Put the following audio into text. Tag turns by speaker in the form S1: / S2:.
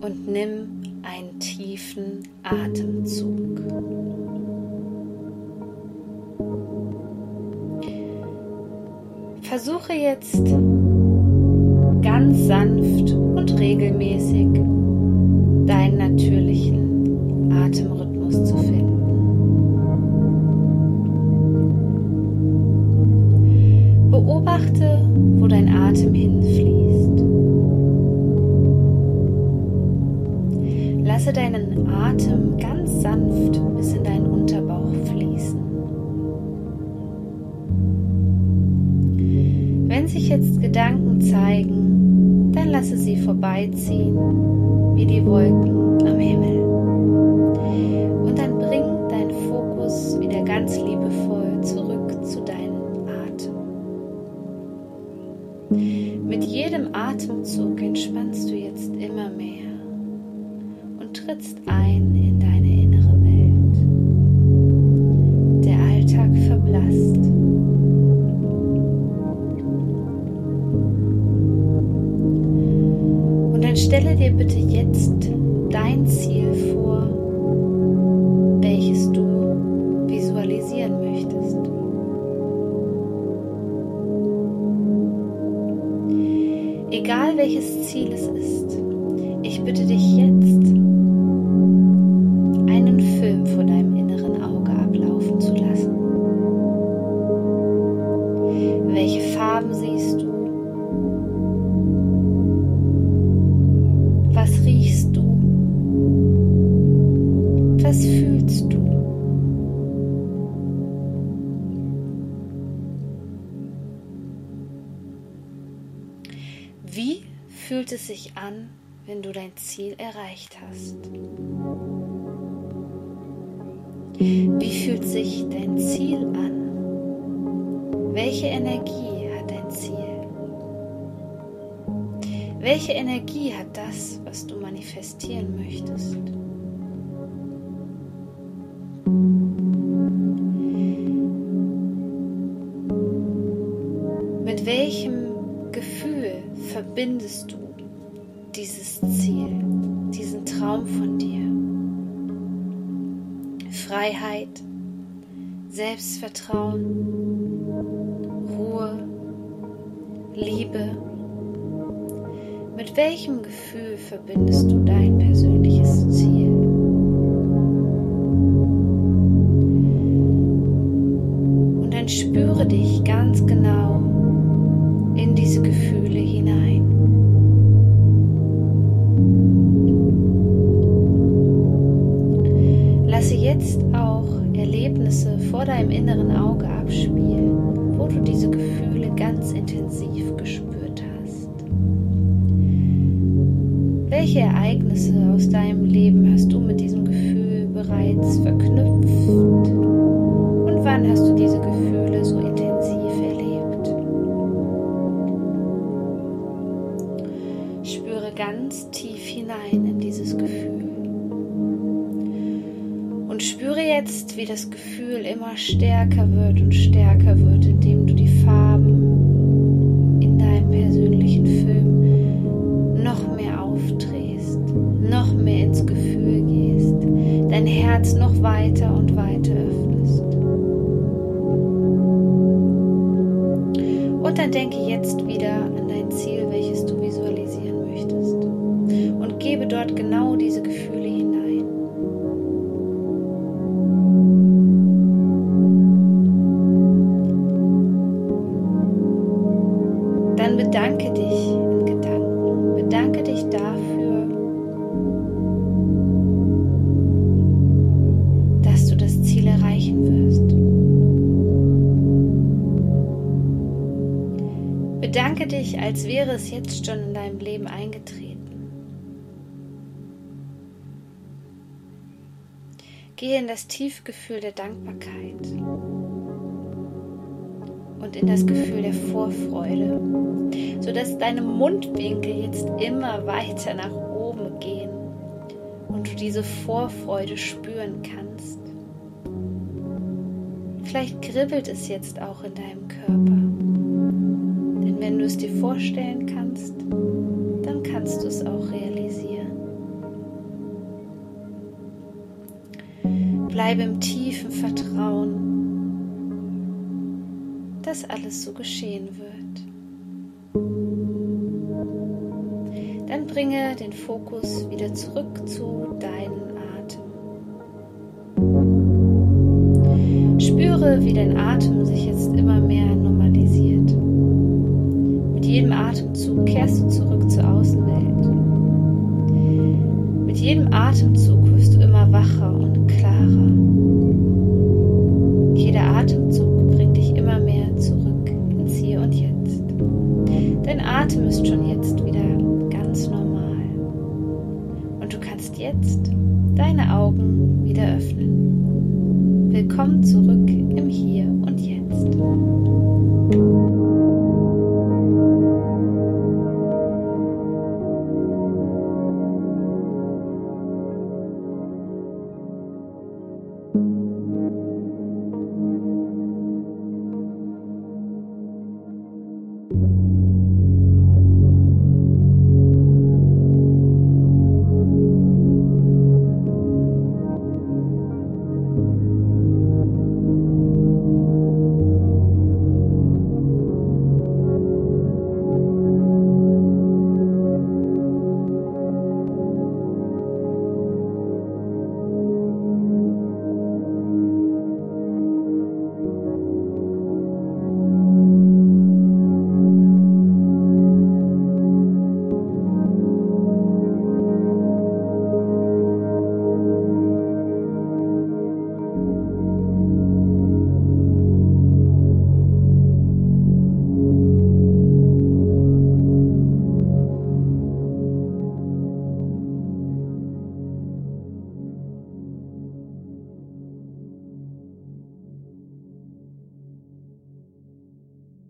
S1: und nimm einen tiefen Atemzug. Versuche jetzt ganz sanft und regelmäßig deinen natürlichen Atemrhythmus zu finden. Beobachte, wo dein Atem hinfließt. Lasse deinen Atem ganz sanft bis in deinen Unterbauch fließen. Wenn sich jetzt Gedanken zeigen, dann lasse sie vorbeiziehen wie die Wolken am Himmel. Und dann bring deinen Fokus wieder ganz liebevoll zurück zu deinem Atem. Mit jedem Atemzug entspannst du jetzt immer mehr trittst ein in deine innere Welt. Der Alltag verblasst. Und dann stelle dir bitte jetzt dein Ziel vor, welches du visualisieren möchtest. Egal welches Ziel es ist, ich bitte dich jetzt, fühlt es sich an, wenn du dein Ziel erreicht hast? Wie fühlt sich dein Ziel an? Welche Energie hat dein Ziel? Welche Energie hat das, was du manifestieren möchtest? Mit welchem verbindest du dieses Ziel, diesen Traum von dir. Freiheit, Selbstvertrauen, Ruhe, Liebe. Mit welchem Gefühl verbindest du dein persönliches Ziel? Und dann spüre dich ganz genau in diese Gefühle jetzt auch Erlebnisse vor deinem inneren Auge abspielen, wo du diese Gefühle ganz intensiv gespürt hast. Welche Ereignisse aus deinem Leben hast du mit diesem Gefühl bereits verknüpft? Und spüre jetzt, wie das Gefühl immer stärker wird und stärker wird, indem du die Farben in deinem persönlichen Film noch mehr aufdrehst, noch mehr ins Gefühl gehst, dein Herz noch weiter und weiter öffnest. Und dann denke jetzt wieder an Dich, als wäre es jetzt schon in deinem Leben eingetreten. Gehe in das Tiefgefühl der Dankbarkeit und in das Gefühl der Vorfreude, sodass deine Mundwinkel jetzt immer weiter nach oben gehen und du diese Vorfreude spüren kannst. Vielleicht kribbelt es jetzt auch in deinem Körper. Es dir vorstellen kannst, dann kannst du es auch realisieren. Bleibe im tiefen Vertrauen, dass alles so geschehen wird. Dann bringe den Fokus wieder zurück zu deinem Atem. Spüre, wie dein Atem sich jetzt kehrst du zurück zur Außenwelt. Mit jedem Atemzug wirst du immer wacher und klarer. Jeder Atemzug bringt dich immer mehr zurück ins Hier und Jetzt. Dein Atem ist schon jetzt wieder ganz normal. Und du kannst jetzt deine Augen wieder öffnen. Willkommen zurück